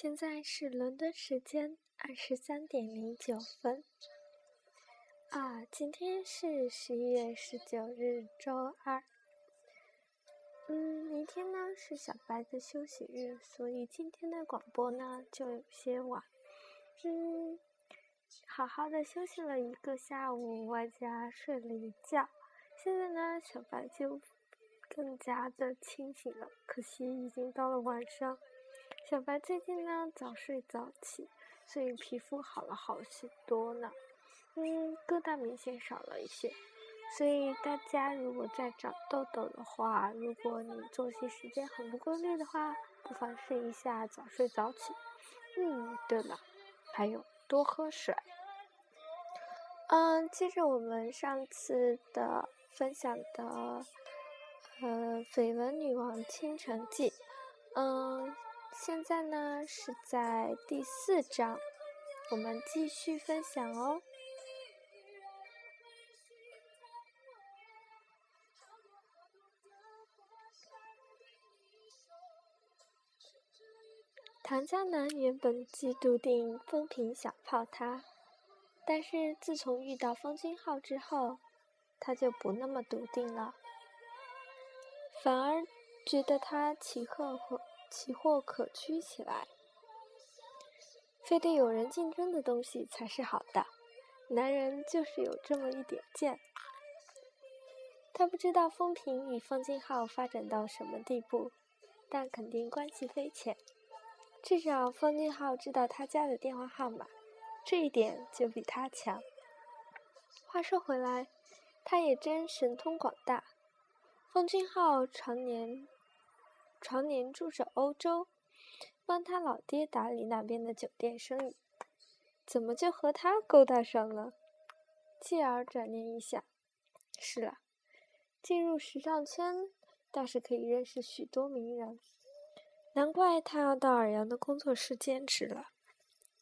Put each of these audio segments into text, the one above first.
现在是伦敦时间二十三点零九分。啊，今天是十一月十九日，周二。嗯，明天呢是小白的休息日，所以今天的广播呢就有些晚。嗯，好好的休息了一个下午，外加睡了一觉。现在呢，小白就更加的清醒了。可惜已经到了晚上。小白最近呢早睡早起，所以皮肤好了好许多呢。嗯，疙瘩明显少了一些。所以大家如果在长痘痘的话，如果你作息时间很不规律的话，不妨试一下早睡早起。嗯，对了，还有多喝水。嗯，接着我们上次的分享的，呃，绯闻女王倾城记。嗯。现在呢是在第四章，我们继续分享哦。唐江南原本既笃定风平想泡他，但是自从遇到风君浩之后，他就不那么笃定了，反而觉得他奇鹤和。奇货可居起来，非得有人竞争的东西才是好的。男人就是有这么一点贱。他不知道风平与方金浩发展到什么地步，但肯定关系匪浅。至少方金浩知道他家的电话号码，这一点就比他强。话说回来，他也真神通广大。方金浩常年。常年住着欧洲，帮他老爹打理那边的酒店生意，怎么就和他勾搭上了？继而转念一想，是了，进入时尚圈倒是可以认识许多名人，难怪他要到尔阳的工作室兼职了。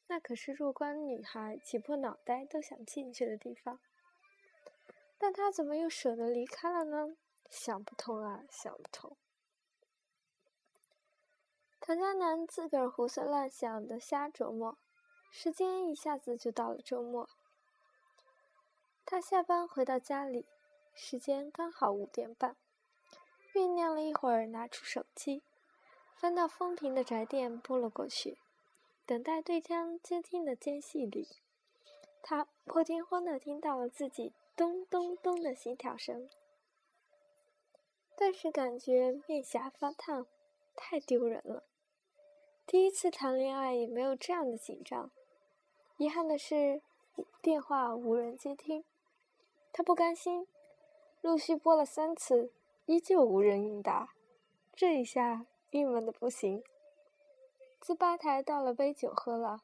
那可是弱冠女孩挤破脑袋都想进去的地方，但他怎么又舍得离开了呢？想不通啊，想不通。唐江南自个儿胡思乱想的瞎琢磨，时间一下子就到了周末。他下班回到家里，时间刚好五点半。酝酿了一会儿，拿出手机，翻到风平的宅电拨了过去。等待对方接听的间隙里，他破天荒的听到了自己咚咚咚的心跳声，顿时感觉面颊发烫，太丢人了。第一次谈恋爱也没有这样的紧张。遗憾的是，电话无人接听。他不甘心，陆续拨了三次，依旧无人应答。这一下郁闷的不行。自吧台倒了杯酒喝了，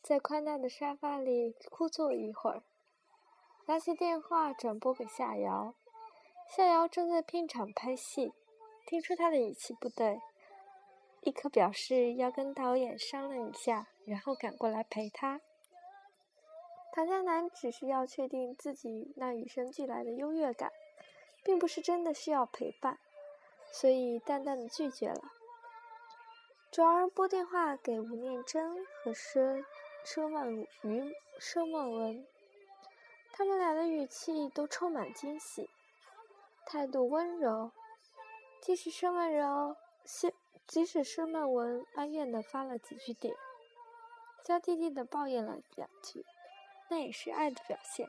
在宽大的沙发里枯坐一会儿，拿起电话转拨给夏瑶。夏瑶正在片场拍戏，听出他的语气不对。立刻表示要跟导演商量一下，然后赶过来陪他。唐江南只是要确定自己那与生俱来的优越感，并不是真的需要陪伴，所以淡淡的拒绝了。转而拨电话给吴念真和佘佘曼于佘曼文，他们俩的语气都充满惊喜，态度温柔，即使佘曼柔。即使是曼文哀怨的发了几句点，娇滴滴的抱怨了两句，那也是爱的表现。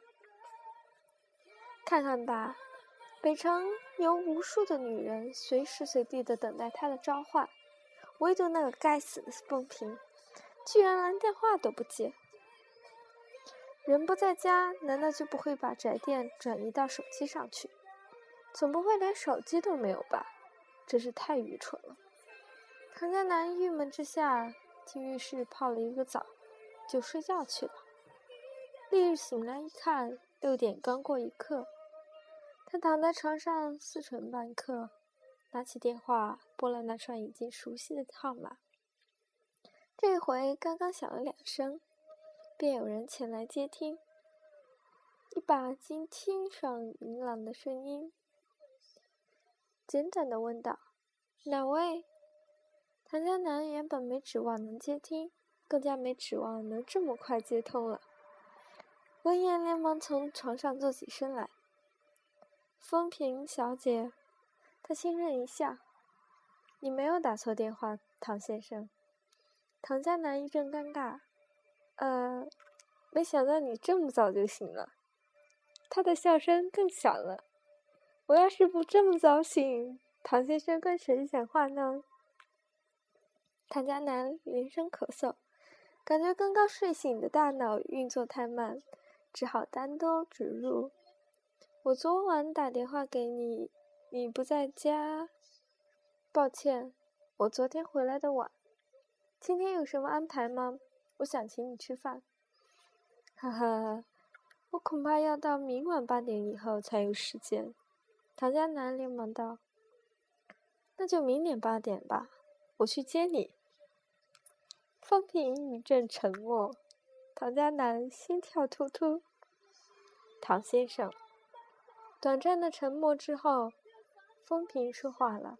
看看吧，北城有无数的女人随时随地的等待他的召唤，唯独那个该死的风平，居然连电话都不接。人不在家，难道就不会把宅电转移到手机上去？总不会连手机都没有吧？真是太愚蠢了。唐江南郁闷之下，进浴室泡了一个澡，就睡觉去了。翌日醒来一看，六点刚过一刻。他躺在床上思忖半刻，拿起电话拨了那串已经熟悉的号码。这回刚刚响了两声，便有人前来接听。一把经清爽明朗的声音，简短的问道：“哪位？”唐江南原本没指望能接听，更加没指望能这么快接通了。闻言，连忙从床上坐起身来。风平小姐，他轻声一笑：“你没有打错电话，唐先生。”唐江南一阵尴尬：“呃，没想到你这么早就醒了。”他的笑声更响了。我要是不这么早醒，唐先生跟谁讲话呢？唐家南连声咳嗽，感觉刚刚睡醒的大脑运作太慢，只好单刀直入：“我昨晚打电话给你，你不在家。抱歉，我昨天回来的晚。今天有什么安排吗？我想请你吃饭。”哈哈。我恐怕要到明晚八点以后才有时间。唐家南连忙道：“那就明年八点吧，我去接你。”风平一阵沉默，唐家南心跳突突。唐先生，短暂的沉默之后，风平说话了，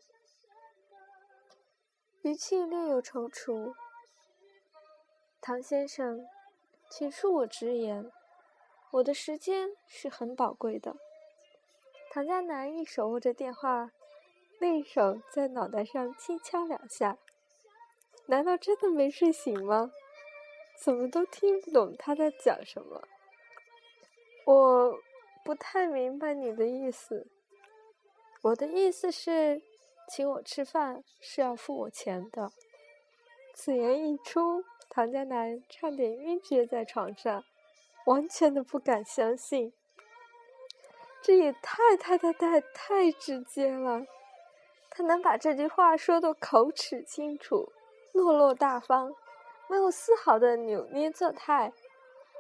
语气略有踌躇：“唐先生，请恕我直言。”我的时间是很宝贵的。唐家南一手握着电话，另一手在脑袋上轻敲两下。难道真的没睡醒吗？怎么都听不懂他在讲什么？我不太明白你的意思。我的意思是，请我吃饭是要付我钱的。此言一出，唐家南差点晕厥在床上。完全的不敢相信，这也太太太太太直接了。他能把这句话说得口齿清楚、落落大方，没有丝毫的扭捏作态，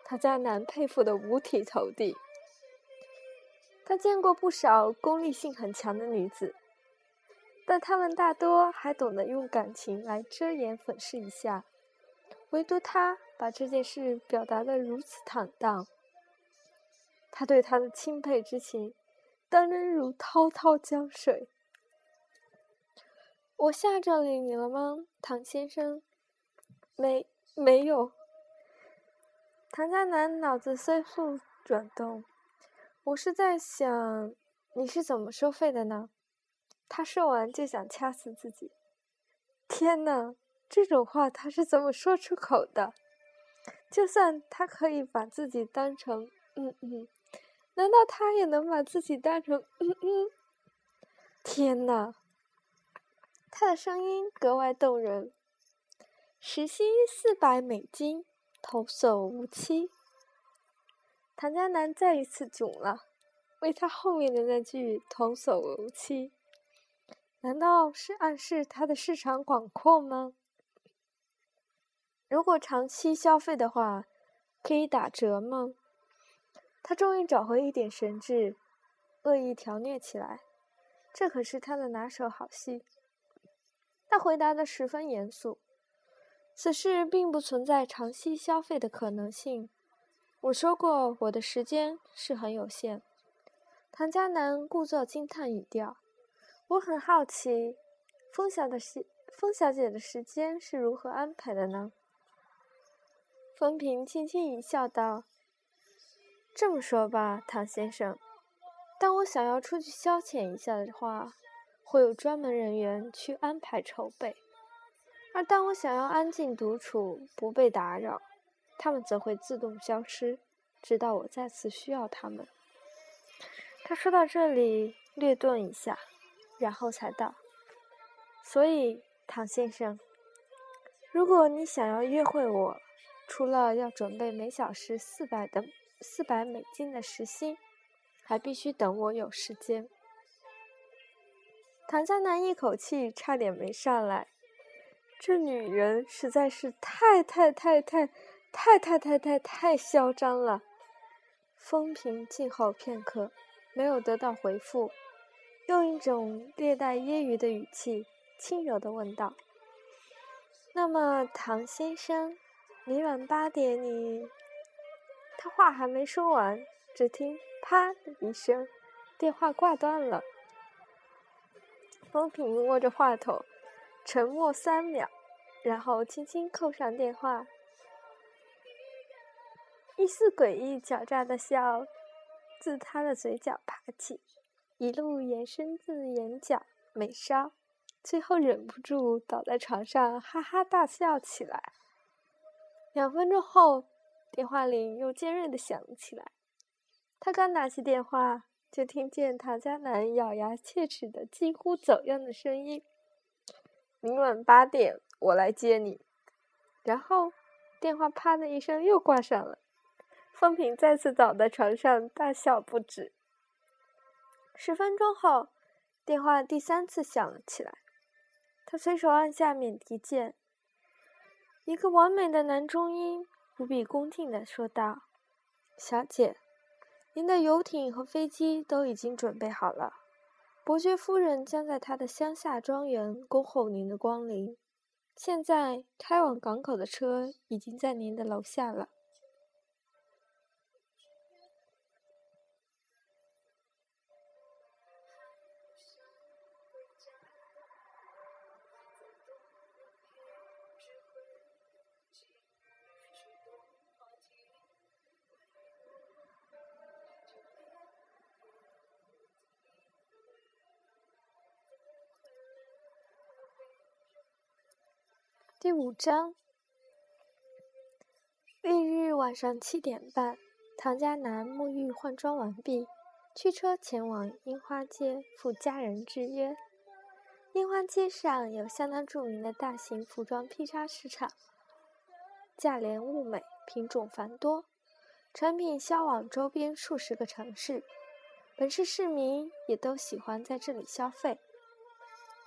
他家南佩服的五体投地。他见过不少功利性很强的女子，但她们大多还懂得用感情来遮掩粉饰一下，唯独他。把这件事表达的如此坦荡，他对她的钦佩之情，当真如滔滔江水。我吓着你了吗，唐先生？没，没有。唐家南脑子飞速转动，我是在想，你是怎么收费的呢？他说完就想掐死自己。天哪，这种话他是怎么说出口的？就算他可以把自己当成嗯嗯，难道他也能把自己当成嗯嗯？天哪！他的声音格外动人。时薪四百美金，童叟无欺。唐家南再一次囧了，为他后面的那句“童叟无欺”，难道是暗示他的市场广阔吗？如果长期消费的话，可以打折吗？他终于找回一点神智，恶意调虐起来。这可是他的拿手好戏。他回答的十分严肃：“此事并不存在长期消费的可能性。我说过，我的时间是很有限。”唐家南故作惊叹语调：“我很好奇，风小的时，风小姐的时间是如何安排的呢？”风平轻轻一笑，道：“这么说吧，唐先生，当我想要出去消遣一下的话，会有专门人员去安排筹备；而当我想要安静独处，不被打扰，他们则会自动消失，直到我再次需要他们。”他说到这里，略顿一下，然后才道：“所以，唐先生，如果你想要约会我，”除了要准备每小时四百的四百美金的时薪，还必须等我有时间。唐家南一口气差点没上来，这女人实在是太太太太太太太太太嚣张了。风平静候片刻，没有得到回复，用一种略带揶揄的语气，轻柔的问道：“那么，唐先生？”明晚八点，你……他话还没说完，只听“啪”的一声，电话挂断了。风平握着话筒，沉默三秒，然后轻轻扣上电话。一丝诡异狡诈的笑自他的嘴角爬起，一路延伸至眼角、眉梢，最后忍不住倒在床上哈哈大笑起来。两分钟后，电话铃又尖锐的响了起来。他刚拿起电话，就听见唐佳楠咬牙切齿的、几乎走样的声音：“明晚八点，我来接你。”然后，电话啪的一声又挂上了。风平再次倒在床上大笑不止。十分钟后，电话第三次响了起来，他随手按下免提键。一个完美的男中音无比恭敬地说道：“小姐，您的游艇和飞机都已经准备好了，伯爵夫人将在她的乡下庄园恭候您的光临。现在开往港口的车已经在您的楼下了。”张，翌日晚上七点半，唐家南沐浴换装完毕，驱车前往樱花街赴家人之约。樱花街上有相当著名的大型服装批发市场，价廉物美，品种繁多，产品销往周边数十个城市，本市市民也都喜欢在这里消费。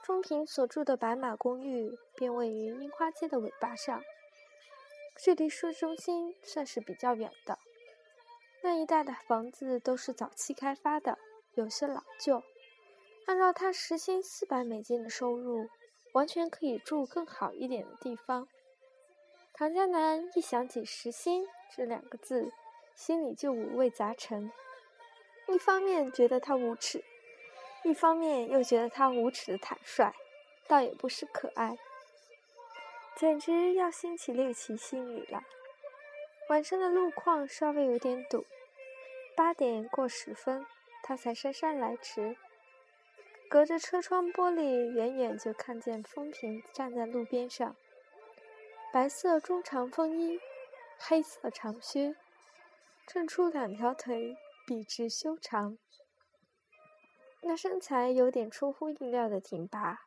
风平所住的白马公寓便位于樱花街的尾巴上，距离市中心算是比较远的。那一带的房子都是早期开发的，有些老旧。按照他时薪四百美金的收入，完全可以住更好一点的地方。唐家南一想起“时薪”这两个字，心里就五味杂陈。一方面觉得他无耻。一方面又觉得他无耻的坦率，倒也不失可爱，简直要兴起猎奇心理了。晚上的路况稍微有点堵，八点过十分，他才姗姗来迟。隔着车窗玻璃，远远就看见风平站在路边上，白色中长风衣，黑色长靴，衬出两条腿笔直修长。那身材有点出乎意料的挺拔，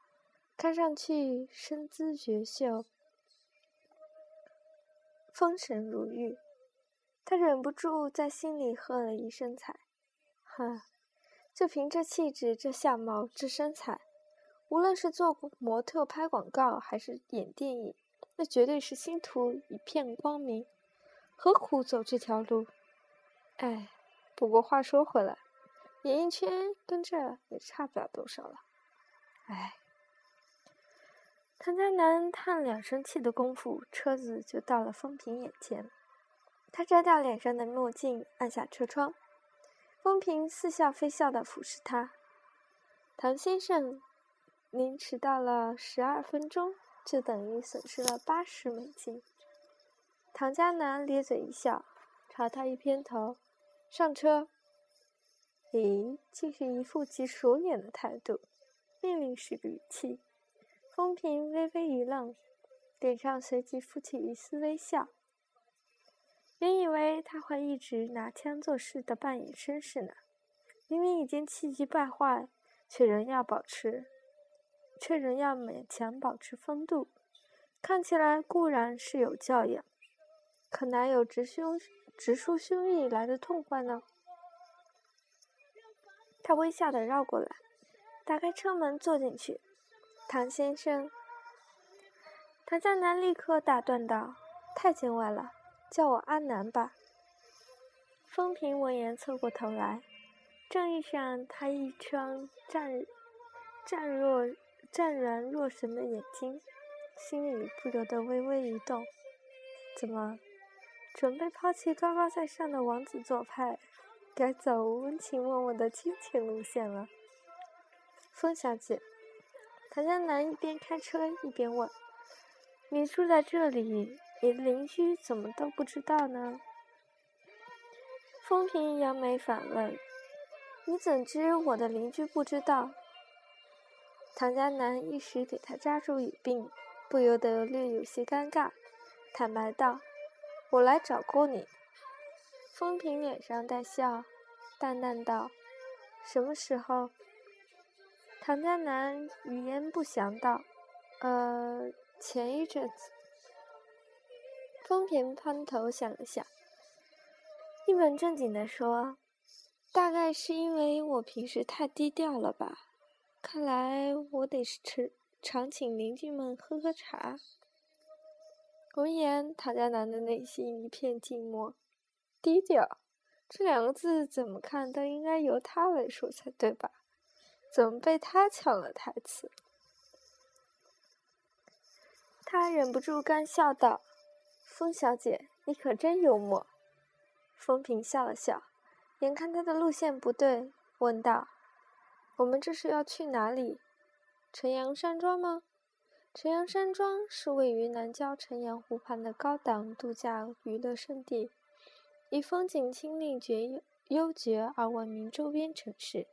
看上去身姿绝秀，风神如玉。他忍不住在心里喝了一声彩：“呵，就凭这气质、这相貌、这身材，无论是做模特、拍广告，还是演电影，那绝对是星途一片光明。何苦走这条路？哎，不过话说回来。”演艺圈跟这也差不了多少了，哎。唐家南叹两声气的功夫，车子就到了风平眼前。他摘掉脸上的墨镜，按下车窗。风平似笑非笑的俯视他：“唐先生，您迟到了十二分钟，就等于损失了八十美金。”唐家南咧嘴一笑，朝他一偏头：“上车。”咦，竟是一副极熟练的态度，命令式的语气。风平微微一愣，脸上随即浮起一丝微笑。原以为他会一直拿腔作势的扮演绅士呢，明明已经气急败坏，却仍要保持，却仍要勉强保持风度，看起来固然是有教养，可哪有直胸直抒胸臆来的痛快呢？他微笑的绕过来，打开车门坐进去。唐先生，唐江南立刻打断道：“太见外了，叫我阿南吧。”风平闻言侧过头来，正遇上他一双湛湛若湛然若神的眼睛，心里不由得微微一动。怎么，准备抛弃高高在上的王子做派？该走温情脉脉的亲情路线了，风小姐。唐江南一边开车一边问：“你住在这里，你的邻居怎么都不知道呢？”风平扬眉反问：“你怎知我的邻居不知道？”唐家南一时给他抓住语病，不由得略有些尴尬，坦白道：“我来找过你。”风平脸上带笑，淡淡道：“什么时候？”唐家南语焉不详道：“呃，前一阵子。”风平攀头想了想。一本正经地说：“大概是因为我平时太低调了吧？看来我得是常请邻居们喝喝茶。”闻言，唐家南的内心一片静默。低调这两个字，怎么看都应该由他来说才对吧？怎么被他抢了台词？他忍不住干笑道：“风小姐，你可真幽默。”风平笑了笑，眼看他的路线不对，问道：“我们这是要去哪里？晨阳山庄吗？”晨阳山庄是位于南郊晨阳湖畔的高档度假娱乐胜地，以风景清丽绝幽绝而闻名周边城市。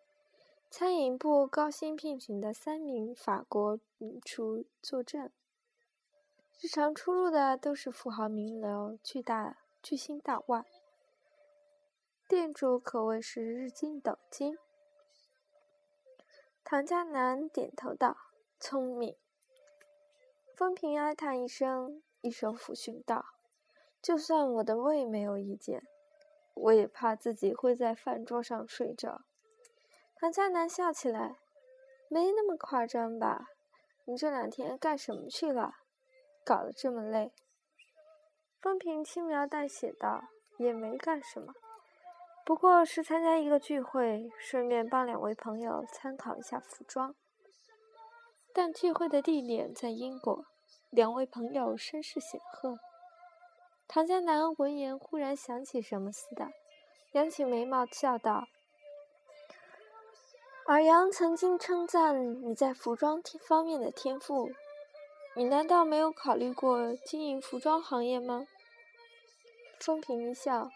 餐饮部高薪聘请的三名法国名厨坐镇，日常出入的都是富豪名流、巨大巨星大腕。店主可谓是日进斗金。唐家南点头道：“聪明。”风平哀叹一声，一手抚胸道：“就算我的胃没有意见，我也怕自己会在饭桌上睡着。”唐家南笑起来：“没那么夸张吧？你这两天干什么去了？搞得这么累。”风平轻描淡写道：“也没干什么。”不过是参加一个聚会，顺便帮两位朋友参考一下服装。但聚会的地点在英国，两位朋友身世显赫。唐家南闻言忽然想起什么似的，扬起眉毛笑道：“尔阳曾经称赞你在服装方面的天赋，你难道没有考虑过经营服装行业吗？”风平一笑。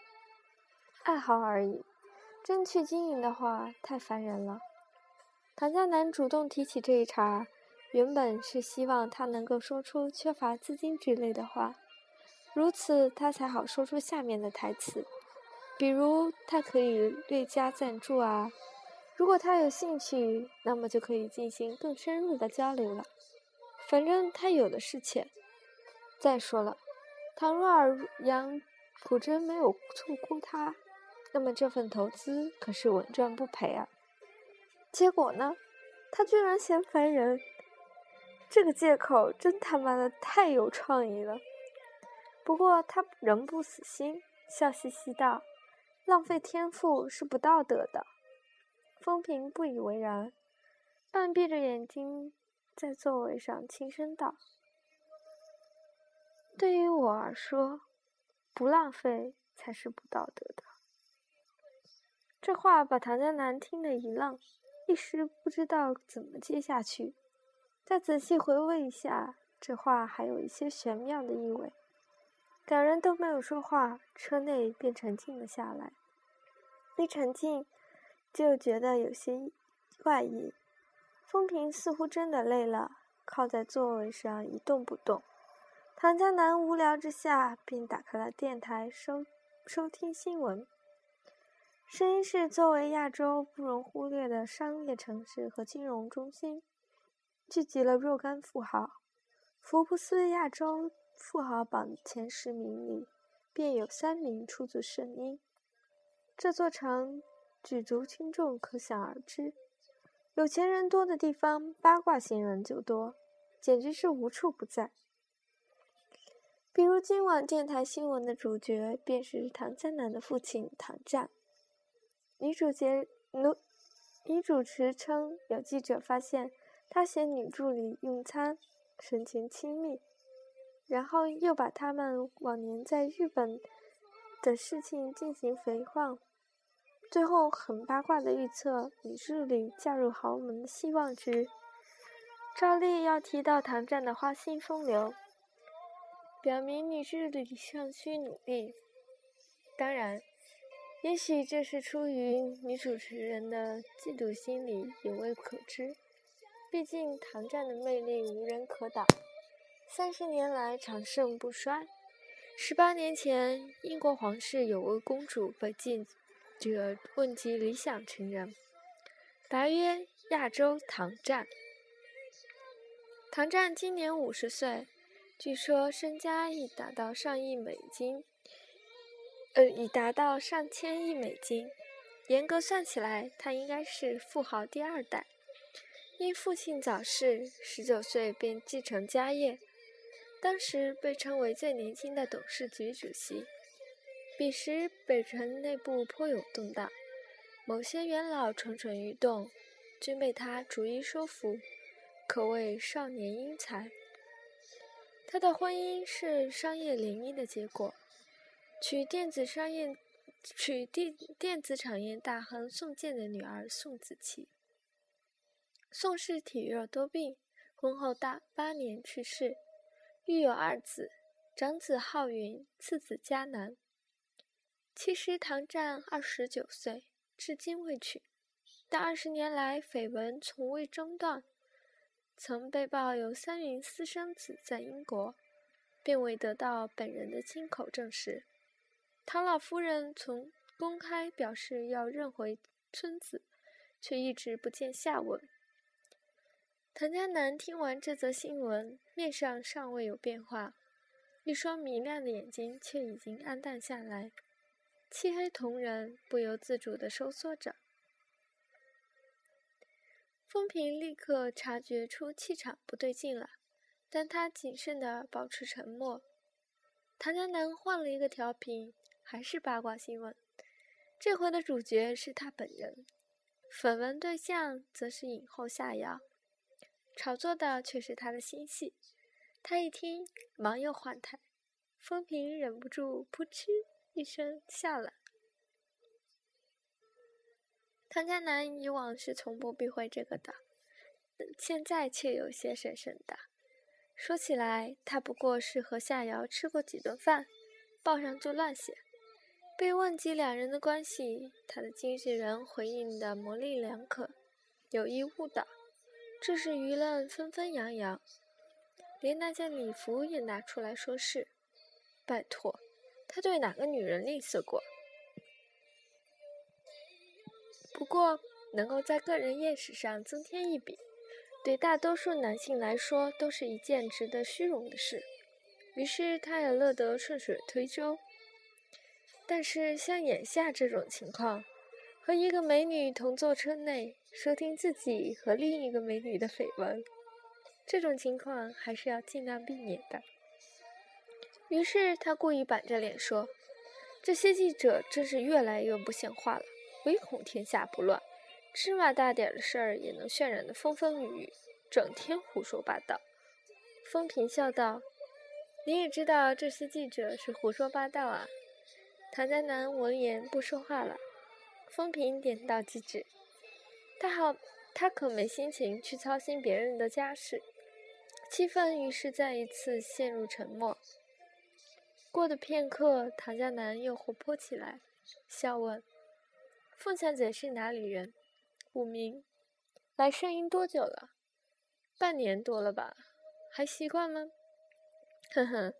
爱好而已，真去经营的话太烦人了。唐家南主动提起这一茬，原本是希望他能够说出缺乏资金之类的话，如此他才好说出下面的台词，比如他可以略加赞助啊。如果他有兴趣，那么就可以进行更深入的交流了。反正他有的是钱。再说了，倘若尔阳普真没有错估他。那么这份投资可是稳赚不赔啊！结果呢，他居然嫌烦人，这个借口真他妈的太有创意了。不过他仍不死心，笑嘻嘻道：“浪费天赋是不道德的。”风平不以为然，半闭着眼睛在座位上轻声道：“对于我而说，不浪费才是不道德的。”这话把唐江南听得一愣，一时不知道怎么接下去。再仔细回味一下，这话还有一些玄妙的意味。两人都没有说话，车内便沉静了下来。一沉静，就觉得有些怪异。风平似乎真的累了，靠在座位上一动不动。唐江南无聊之下，便打开了电台收收听新闻。声音是作为亚洲不容忽略的商业城市和金融中心，聚集了若干富豪。福布斯亚洲富豪榜前十名里，便有三名出自圣音。这座城举足轻重，可想而知。有钱人多的地方，八卦新闻就多，简直是无处不在。比如今晚电台新闻的主角，便是唐江南的父亲唐战。女主角女女主持称，有记者发现他嫌女助理用餐神情亲密，然后又把他们往年在日本的事情进行回放，最后很八卦的预测女助理嫁入豪门的希望值。照例要提到唐战的花心风流，表明女剧里尚需努力。当然，也许这是出于女主持人的嫉妒心理，也未可知。毕竟唐战的魅力无人可挡，三十年来长盛不衰。十八年前，英国皇室有位公主被记者问及理想情人，答曰：“亚洲唐战。”唐战今年五十岁，据说身家已达到上亿美金，呃，已达到上千亿美金。严格算起来，他应该是富豪第二代。因父亲早逝，十九岁便继承家业。当时被称为最年轻的董事局主席。彼时北辰内部颇有动荡，某些元老蠢蠢欲动，均被他逐一收服，可谓少年英才。他的婚姻是商业联姻的结果，娶电子商业、娶电电子产业大亨宋健的女儿宋子琪。宋氏体弱多病，婚后大八年去世。育有二子，长子浩云，次子嘉南。其实唐湛二十九岁，至今未娶，但二十年来绯闻从未中断。曾被曝有三名私生子在英国，并未得到本人的亲口证实。唐老夫人曾公开表示要认回孙子，却一直不见下文。唐家南听完这则新闻，面上尚未有变化，一双明亮的眼睛却已经暗淡下来，漆黑瞳仁不由自主地收缩着。风平立刻察觉出气场不对劲了，但他谨慎地保持沉默。唐家南换了一个调频，还是八卦新闻，这回的主角是他本人，绯闻对象则是影后夏瑶。炒作的却是他的新戏，他一听，忙又换台。风平忍不住扑哧一声笑了。唐家南以往是从不避讳这个的，现在却有些神神的。说起来，他不过是和夏瑶吃过几顿饭，报上就乱写。被问及两人的关系，他的经纪人回应的模棱两可，有意误导。这时舆论纷纷扬扬，连那件礼服也拿出来说事。拜托，他对哪个女人吝啬过？不过，能够在个人艳史上增添一笔，对大多数男性来说都是一件值得虚荣的事。于是，他也乐得顺水推舟。但是，像眼下这种情况，和一个美女同坐车内。收听自己和另一个美女的绯闻，这种情况还是要尽量避免的。于是他故意板着脸说：“这些记者真是越来越不像话了，唯恐天下不乱，芝麻大点的事儿也能渲染得风风雨雨，整天胡说八道。”风平笑道：“你也知道这些记者是胡说八道啊？”唐家南闻言不说话了。风平点到即止。他好，他可没心情去操心别人的家事。气氛于是再一次陷入沉默。过的片刻，唐家南又活泼起来，笑问：“凤小姐是哪里人？”“武名。”“来圣英多久了？”“半年多了吧。”“还习惯吗？”“ 呵呵，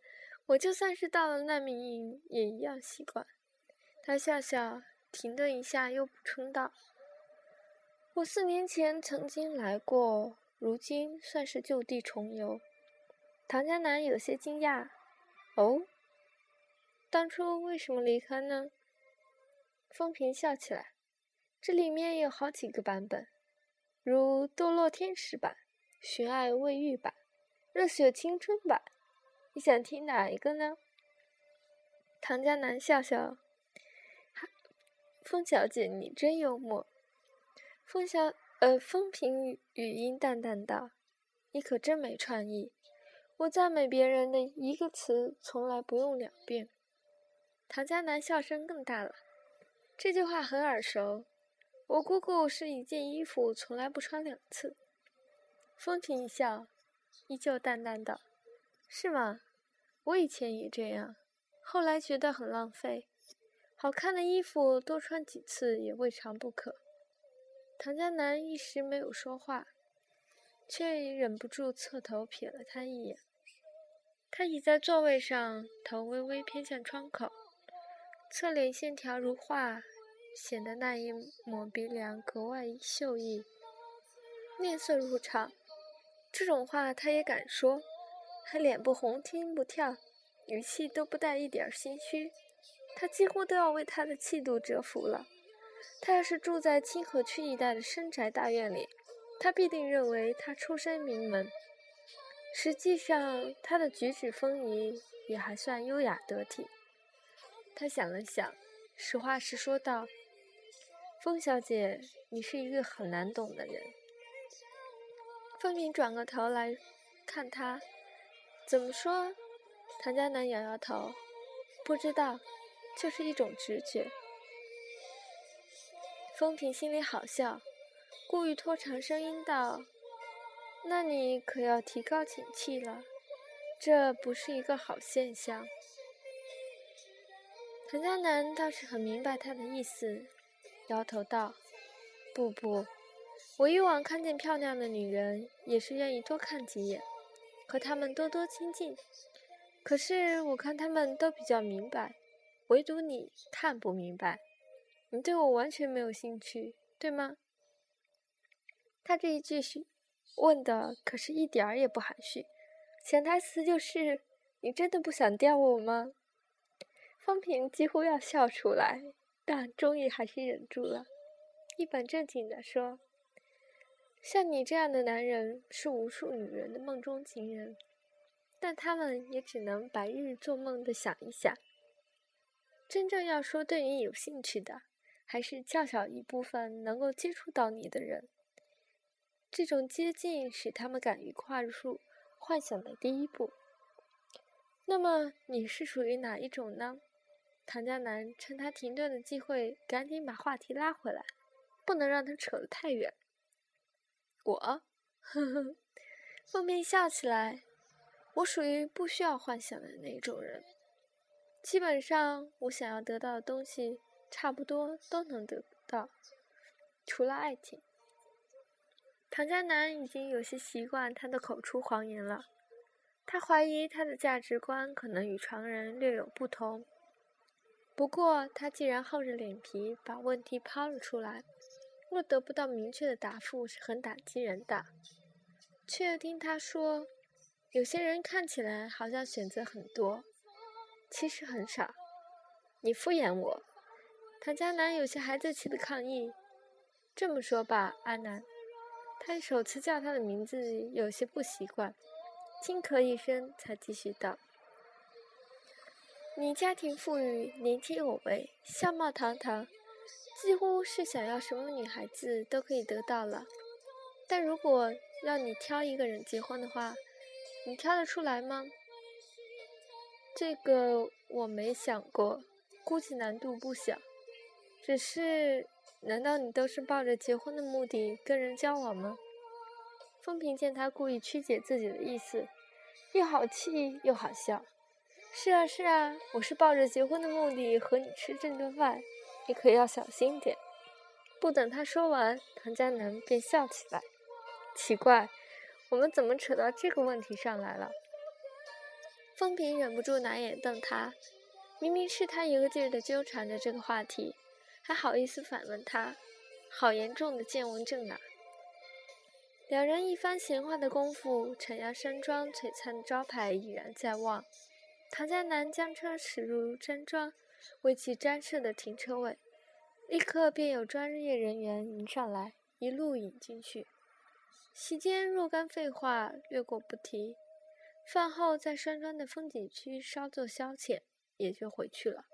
我就算是到了难民营，也一样习惯。”他笑笑，停顿一下，又补充道。我四年前曾经来过，如今算是就地重游。唐家南有些惊讶：“哦，当初为什么离开呢？”风平笑起来：“这里面有好几个版本，如《堕落天使版》《寻爱未愈版》《热血青春版》，你想听哪一个呢？”唐家南笑笑：“风小姐，你真幽默。”风小，呃，风平语语音淡淡道：“你可真没创意，我赞美别人的一个词，从来不用两遍。”唐家南笑声更大了，这句话很耳熟。我姑姑是一件衣服从来不穿两次。风平一笑，依旧淡淡道：“是吗？我以前也这样，后来觉得很浪费。好看的衣服多穿几次也未尝不可。”唐江南一时没有说话，却忍不住侧头瞥了他一眼。他倚在座位上，头微微偏向窗口，侧脸线条如画，显得那一抹鼻梁格外秀逸，面色如常。这种话他也敢说，还脸不红心不跳，语气都不带一点心虚。他几乎都要为他的气度折服了。他要是住在清河区一带的深宅大院里，他必定认为他出身名门。实际上，他的举止风仪也还算优雅得体。他想了想，实话实说道：“风小姐，你是一个很难懂的人。”风平转过头来看他，怎么说？唐家南摇摇头，不知道，就是一种直觉。风平心里好笑，故意拖长声音道：“那你可要提高警惕了，这不是一个好现象。”唐家南倒是很明白他的意思，摇头道：“不不。”我以往看见漂亮的女人，也是愿意多看几眼，和她们多多亲近。可是我看他们都比较明白，唯独你看不明白。你对我完全没有兴趣，对吗？他这一句是问的，可是一点儿也不含蓄。潜台词就是：你真的不想钓我吗？方平几乎要笑出来，但终于还是忍住了，一本正经地说。像你这样的男人是无数女人的梦中情人，但他们也只能白日做梦的想一想。真正要说对你有兴趣的，还是较小一部分能够接触到你的人。这种接近使他们敢于跨入幻想的第一步。那么你是属于哪一种呢？唐家南趁他停顿的机会，赶紧把话题拉回来，不能让他扯得太远。我，呵呵，凤鸣笑起来。我属于不需要幻想的那种人。基本上，我想要得到的东西，差不多都能得到，除了爱情。唐家南已经有些习惯他的口出狂言了。他怀疑他的价值观可能与常人略有不同。不过，他既然厚着脸皮把问题抛了出来。若得不到明确的答复，是很打击人的。却又听他说，有些人看起来好像选择很多，其实很少。你敷衍我。唐江南有些孩子气的抗议。这么说吧，阿南。他首次叫他的名字，有些不习惯，轻咳一声，才继续道：“你家庭富裕，年轻有为，相貌堂堂。”几乎是想要什么女孩子都可以得到了，但如果让你挑一个人结婚的话，你挑得出来吗？这个我没想过，估计难度不小。只是，难道你都是抱着结婚的目的跟人交往吗？风平见他故意曲解自己的意思，又好气又好笑。是啊是啊，我是抱着结婚的目的和你吃这顿饭。你可要小心点！不等他说完，唐佳南便笑起来。奇怪，我们怎么扯到这个问题上来了？风平忍不住拿眼瞪他，明明是他一个劲儿的纠缠着这个话题，还好意思反问他，好严重的健忘症啊！两人一番闲话的功夫，城阳山庄璀璨的招牌已然在望。唐佳南将车驶入山庄。为其专设的停车位，立刻便有专业人员迎上来，一路引进去。席间若干废话略过不提，饭后在山庄的风景区稍作消遣，也就回去了。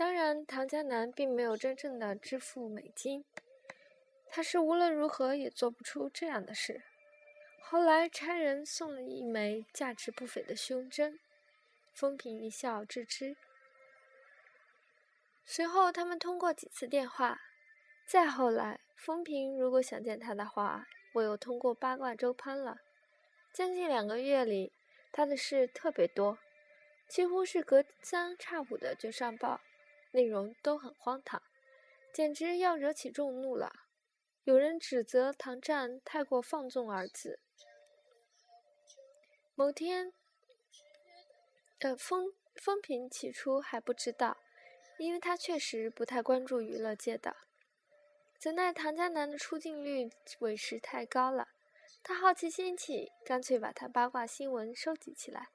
当然，唐江南并没有真正的支付美金，他是无论如何也做不出这样的事。后来差人送了一枚价值不菲的胸针，风平一笑置之。随后，他们通过几次电话。再后来，风平如果想见他的话，我又通过八卦周刊了。将近两个月里，他的事特别多，几乎是隔三差五的就上报，内容都很荒唐，简直要惹起众怒了。有人指责唐战太过放纵儿子。某天，呃，风风平起初还不知道，因为他确实不太关注娱乐界的。怎奈唐家男的出镜率委实太高了，他好奇心起，干脆把他八卦新闻收集起来。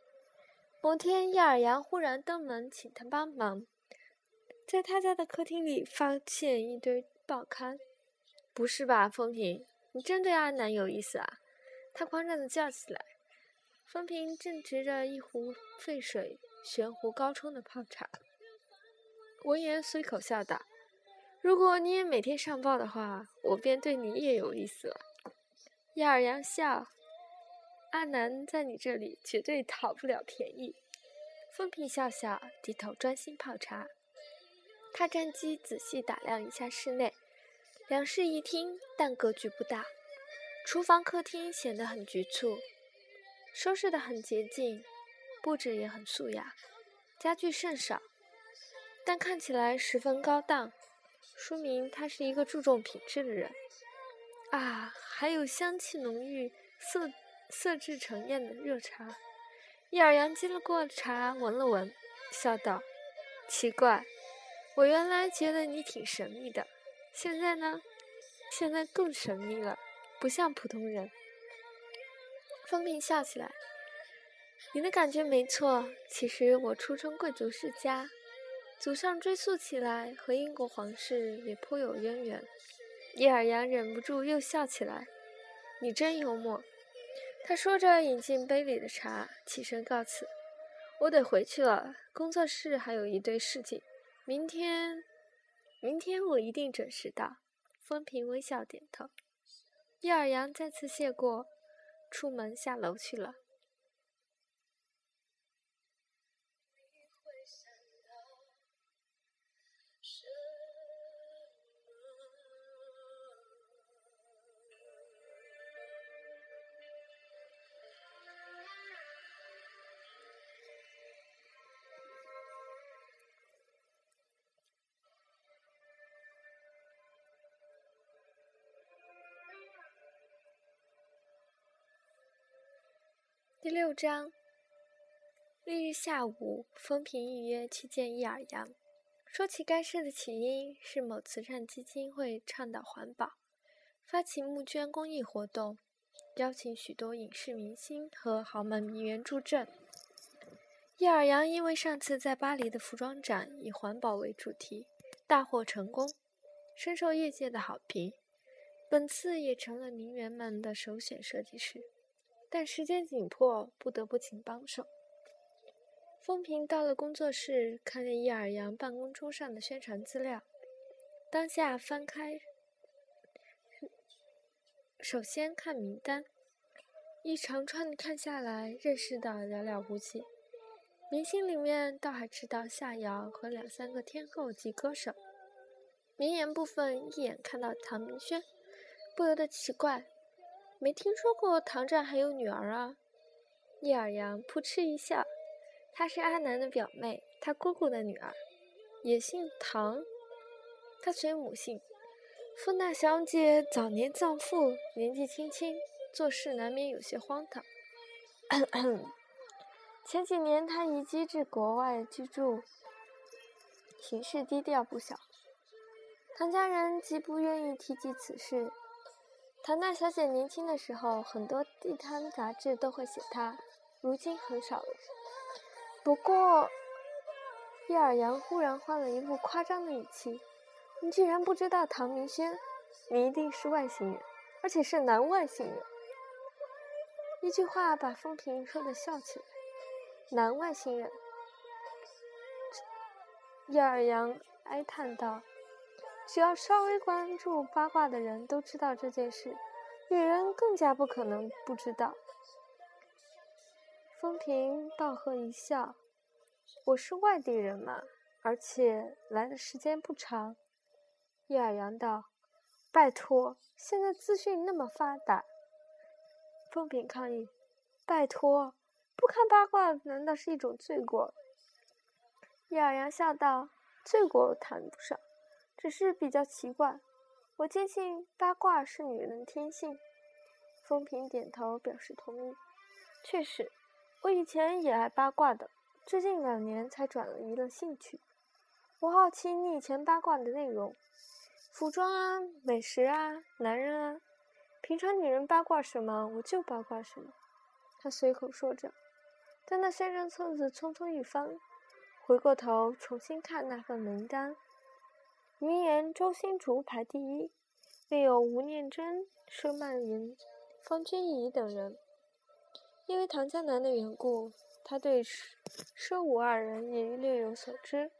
某天，叶尔阳忽然登门请他帮忙，在他家的客厅里发现一堆报刊。不是吧，风平，你真对阿南有意思啊？他狂嚷的叫起来。风平正执着一壶沸水悬壶高冲的泡茶，闻言随口笑道：“如果你也每天上报的话，我便对你也有意思了。”叶尔阳笑：“阿南在你这里绝对讨不了便宜。”风平笑笑，低头专心泡茶。他站机仔细打量一下室内。两室一厅，但格局不大。厨房、客厅显得很局促，收拾得很洁净，布置也很素雅，家具甚少，但看起来十分高档，说明他是一个注重品质的人。啊，还有香气浓郁、色色质盛艳的热茶。叶尔阳接了过茶，闻了闻，笑道：“奇怪，我原来觉得你挺神秘的。”现在呢？现在更神秘了，不像普通人。风平笑起来：“你的感觉没错，其实我出身贵族世家，祖上追溯起来和英国皇室也颇有渊源。”叶尔阳忍不住又笑起来：“你真幽默。”他说着，饮尽杯里的茶，起身告辞：“我得回去了，工作室还有一堆事情，明天。”明天我一定准时到。风平微笑点头。叶尔阳再次谢过，出门下楼去了。第六章。翌日下午，风平预约去见叶尔阳，说起该事的起因是某慈善基金会倡导环保，发起募捐公益活动，邀请许多影视明星和豪门名媛助阵。叶尔阳因为上次在巴黎的服装展以环保为主题，大获成功，深受业界的好评，本次也成了名媛们的首选设计师。但时间紧迫，不得不请帮手。风平到了工作室，看见叶尔阳办公桌上的宣传资料，当下翻开，首先看名单，一长串的看下来，认识的寥寥无几。明星里面倒还知道夏瑶和两三个天后及歌手。名言部分一眼看到唐明轩，不由得奇怪。没听说过唐战还有女儿啊！叶尔阳扑哧一笑，她是阿南的表妹，他姑姑的女儿，也姓唐。她随母姓。富大小姐早年丧父，年纪轻轻，做事难免有些荒唐。前几年她移居至国外居住，行事低调不小。唐家人极不愿意提及此事。唐大小姐年轻的时候，很多地摊杂志都会写她，如今很少了。不过，叶尔阳忽然换了一副夸张的语气：“你居然不知道唐明轩？你一定是外星人，而且是男外星人。”一句话把风平说的笑起来。男外星人？叶尔阳哀叹道。只要稍微关注八卦的人都知道这件事，女人更加不可能不知道。风平道贺一笑：“我是外地人嘛，而且来的时间不长。”叶尔阳道：“拜托，现在资讯那么发达。风平抗议：“拜托，不看八卦难道是一种罪过？”叶尔阳笑道：“罪过谈不上，只是比较奇怪。我坚信八卦是女人的天性。”风平点头表示同意。确实，我以前也爱八卦的，最近两年才转了移了兴趣。我好奇你以前八卦的内容。服装啊，美食啊，男人啊，平常女人八卦什么，我就八卦什么。他随口说着，但那三张册子匆匆一翻，回过头重新看那份名单，名言周星竹排第一，另有吴念真、佘曼云、方君怡等人。因为唐江南的缘故，他对佘佘吴二人也略有所知。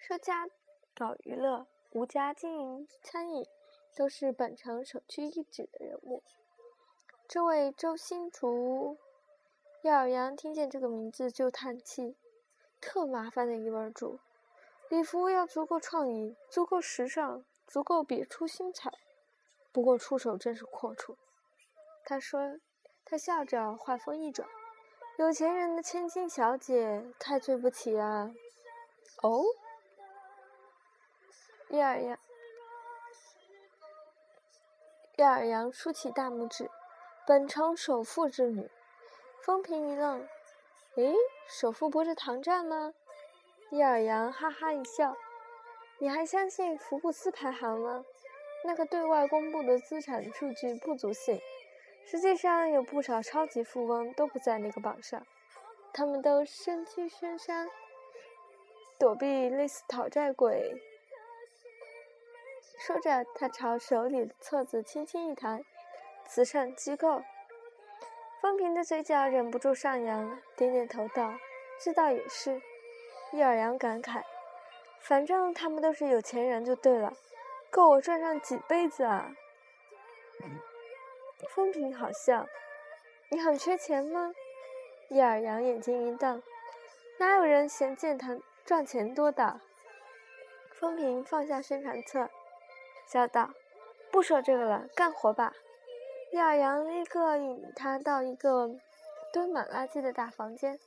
佘家搞娱乐。吴家经营餐饮，都是本城首屈一指的人物。这位周星竹，叶尔阳听见这个名字就叹气，特麻烦的一位主，礼服要足够创意，足够时尚，足够别出心裁。不过出手真是阔绰。他说，他笑着，话锋一转：“有钱人的千金小姐，太对不起啊。”哦。叶尔阳，叶尔阳竖起大拇指，本城首富之女。风平一愣，诶，首富不是唐战吗？伊尔阳哈哈一笑，你还相信福布斯排行吗？那个对外公布的资产数据不足信，实际上有不少超级富翁都不在那个榜上，他们都身居深山，躲避类似讨债鬼。说着，他朝手里的册子轻轻一弹，“慈善机构。”风平的嘴角忍不住上扬，点点头道：“这倒也是。”叶尔阳感慨：“反正他们都是有钱人就对了，够我赚上几辈子啊！”风平好笑：“你很缺钱吗？”叶尔阳眼睛一瞪：“哪有人嫌健谈赚钱多的？”风平放下宣传册。笑道：“不说这个了，干活吧。”叶尔阳立刻引他到一个堆满垃圾的大房间，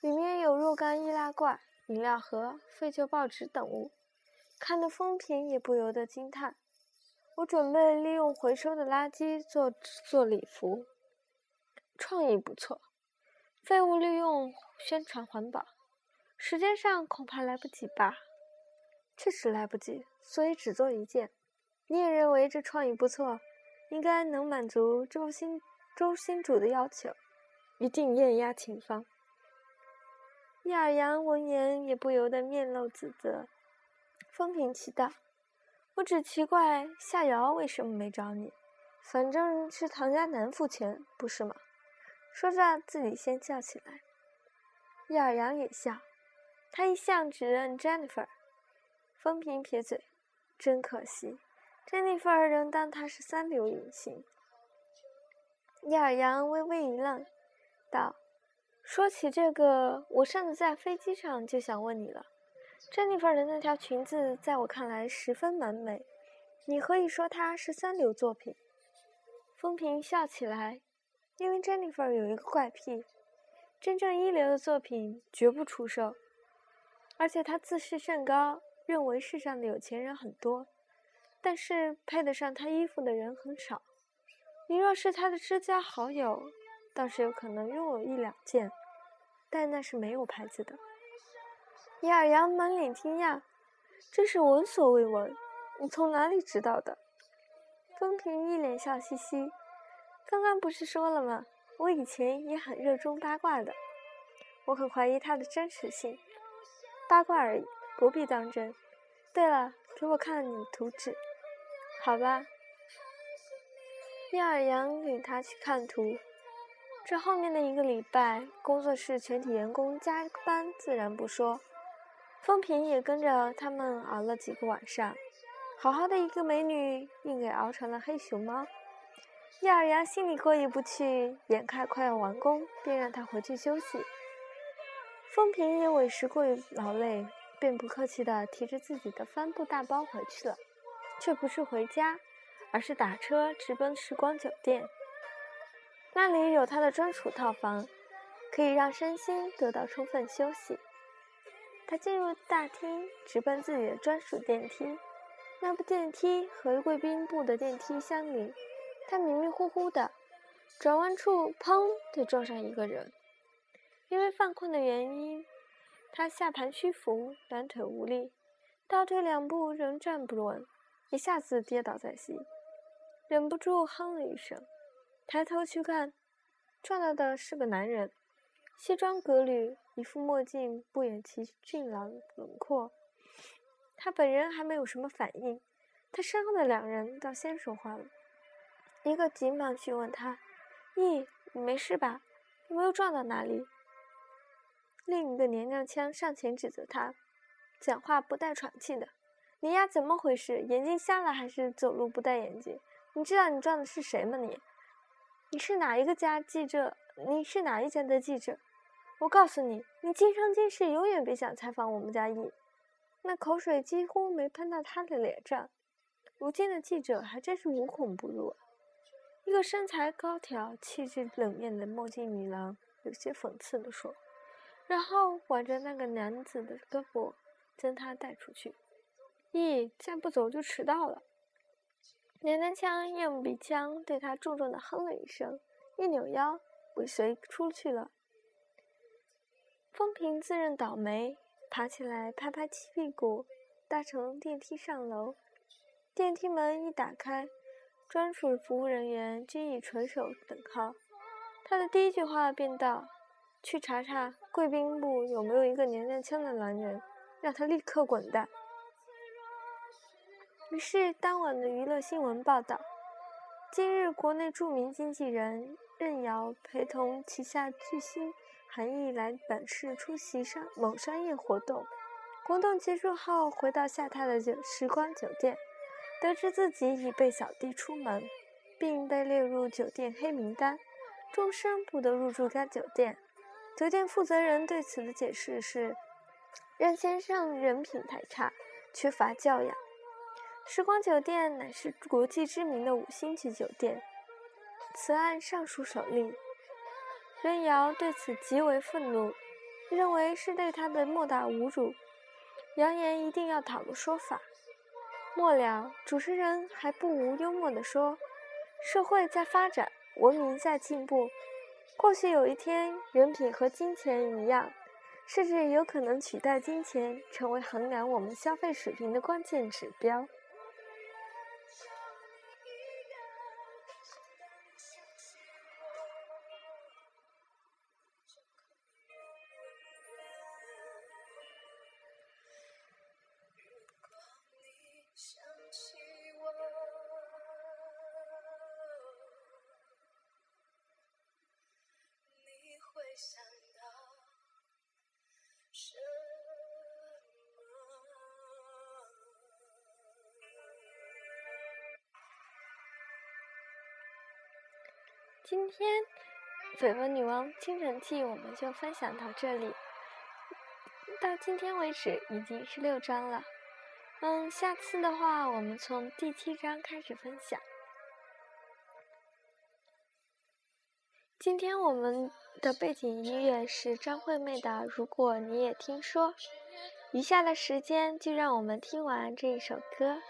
里面有若干易拉罐、饮料盒、废旧报纸等物，看得风平也不由得惊叹：“我准备利用回收的垃圾做做礼服，创意不错。废物利用宣传环保，时间上恐怕来不及吧？确实来不及，所以只做一件。”你也认为这创意不错，应该能满足周星周星主的要求，一定艳压前方。叶尔阳闻言也不由得面露自责。风平气道：“我只奇怪夏瑶为什么没找你，反正是唐家南付钱，不是吗？”说着自己先笑起来。叶尔阳也笑，他一向只认 Jennifer。风平撇嘴：“真可惜。”，Jennifer 仍当他是三流影星。叶尔阳微微一愣，道：“说起这个，我上次在飞机上就想问你了。珍妮弗儿的那条裙子，在我看来十分完美，你可以说它是三流作品？”风平笑起来，因为珍妮弗儿有一个怪癖，真正一流的作品绝不出售，而且她自视甚高，认为世上的有钱人很多。但是配得上他衣服的人很少。你若是他的知交好友，倒是有可能拥有一两件，但那是没有牌子的。叶尔阳满脸惊讶，真是闻所未闻。你从哪里知道的？风平一脸笑嘻嘻。刚刚不是说了吗？我以前也很热衷八卦的。我很怀疑它的真实性。八卦而已，不必当真。对了，给我看你的图纸。好吧，叶尔阳领他去看图。这后面的一个礼拜，工作室全体员工加班自然不说，风平也跟着他们熬了几个晚上。好好的一个美女，硬给熬成了黑熊猫。叶尔阳心里过意不去，眼看快要完工，便让他回去休息。风平也委实过于劳累，便不客气的提着自己的帆布大包回去了。却不是回家，而是打车直奔时光酒店。那里有他的专属套房，可以让身心得到充分休息。他进入大厅，直奔自己的专属电梯。那部电梯和贵宾部的电梯相邻，他迷迷糊糊的，转弯处砰地撞上一个人。因为犯困的原因，他下盘屈服，两腿无力，倒退两步仍站不稳，一下子跌倒在地，忍不住哼了一声。抬头去看，撞到的是个男人，西装革履，一副墨镜不掩其俊朗轮廓。他本人还没有什么反应，他身后的两人倒先说话了。一个急忙询问他：“咦，你没事吧？有没有撞到哪里？”另一个娘娘腔上前指责他，讲话不带喘气的：“你丫怎么回事？眼睛瞎了还是走路不戴眼镜？你知道你撞的是谁吗？你，你是哪一个家记者？你是哪一家的记者？我告诉你，你今生今世永远别想采访我们家易。”那口水几乎没喷到他的脸上。如今的记者还真是无孔不入。一个身材高挑、气质冷艳的墨镜女郎有些讽刺地说。然后挽着那个男子的胳膊，将他带出去。咦，再不走就迟到了！娘娘腔用鼻腔对他重重的哼了一声，一扭腰，尾随出去了。风平自认倒霉，爬起来拍拍屁股，搭乘电梯上楼。电梯门一打开，专属服务人员均已垂手等候。他的第一句话便道。去查查贵宾部有没有一个娘娘腔的男人，让他立刻滚蛋。于是当晚的娱乐新闻报道：今日国内著名经纪人任瑶陪同旗下巨星韩毅来本市出席商某商业活动。活动结束后回到下榻的酒时光酒店，得知自己已被扫地出门，并被列入酒店黑名单，终身不得入住该酒店。酒店负责人对此的解释是：任先生人品太差，缺乏教养。时光酒店乃是国际知名的五星级酒店，此案尚属首例。任瑶对此极为愤怒，认为是对他的莫大侮辱，扬言一定要讨个说法。末了，主持人还不无幽默地说：“社会在发展，文明在进步。”或许有一天，人品和金钱一样，甚至有可能取代金钱，成为衡量我们消费水平的关键指标。天《绯闻女王倾城记》我们就分享到这里，到今天为止已经是六章了。嗯，下次的话我们从第七章开始分享。今天我们的背景音乐是张惠妹的《如果你也听说》，余下的时间就让我们听完这一首歌。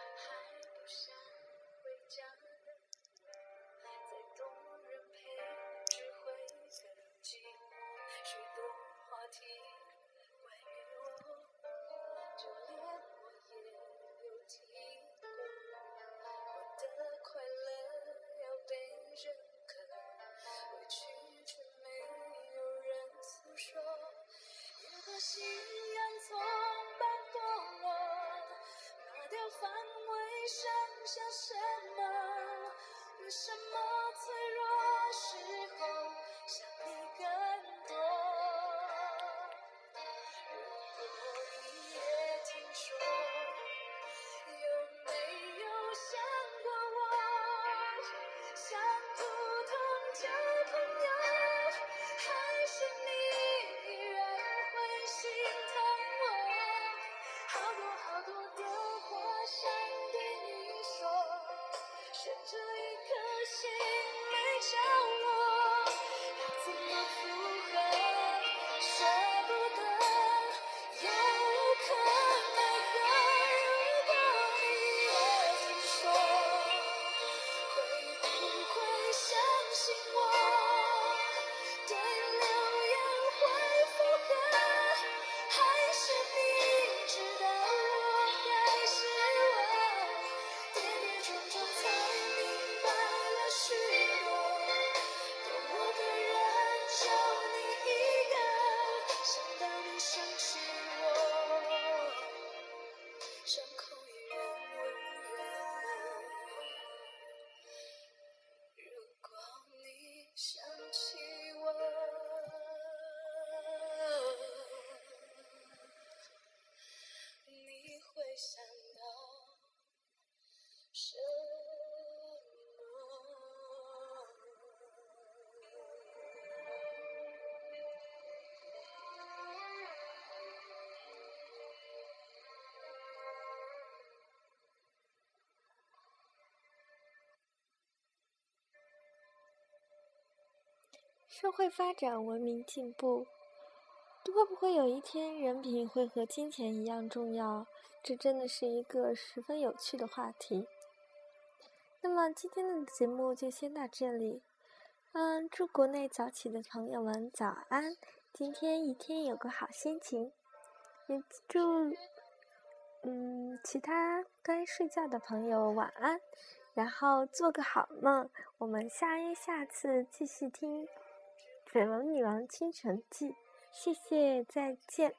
夕阳从半坡落拿掉防卫剩下什么？为什么社会发展，文明进步，会不会有一天人品会和金钱一样重要？这真的是一个十分有趣的话题。那么今天的节目就先到这里。嗯，祝国内早起的朋友们早安，今天一天有个好心情。也祝嗯其他该睡觉的朋友晚安，然后做个好梦。我们下一下次继续听。《绯闻女王倾城记》，谢谢，再见。